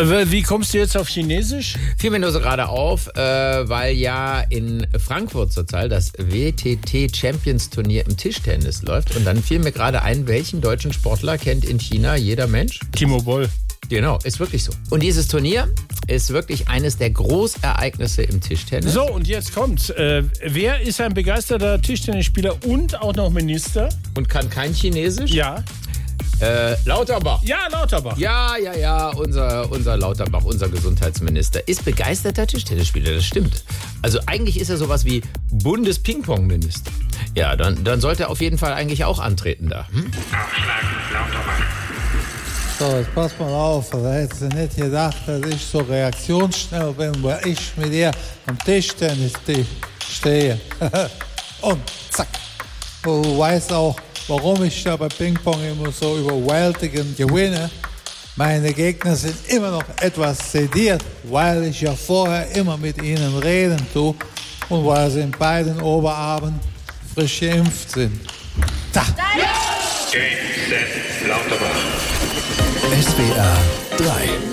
Äh, Wie kommst du jetzt auf Chinesisch? Fiel mir nur so gerade auf, äh, weil ja in Frankfurt zurzeit das WTT Champions Turnier im Tischtennis läuft. Und dann fiel mir gerade ein, welchen deutschen Sportler kennt in China jeder Mensch? Timo Boll. Genau, ist wirklich so. Und dieses Turnier ist wirklich eines der Großereignisse im Tischtennis. So, und jetzt kommt's. Äh, wer ist ein begeisterter Tischtennisspieler und auch noch Minister? Und kann kein Chinesisch? Ja. Äh, Lauterbach. Ja, Lauterbach. Ja, ja, ja, unser, unser Lauterbach, unser Gesundheitsminister, ist begeisterter Tischtennisspieler, das stimmt. Also eigentlich ist er sowas wie Bundes-Ping-Pong-Minister. Ja, dann, dann sollte er auf jeden Fall eigentlich auch antreten da. Hm? So, jetzt pass mal auf. Da hättest du nicht gedacht, dass ich so reaktionsschnell bin, weil ich mit dir am Tischtennis stehe. Und zack. Du weißt auch, warum ich da bei Ping-Pong immer so überwältigend gewinne. Meine Gegner sind immer noch etwas sediert, weil ich ja vorher immer mit ihnen reden tue und weil sie in beiden Oberarmen frisch geimpft sind. Da. Game, set, Lauterbach. SWR 3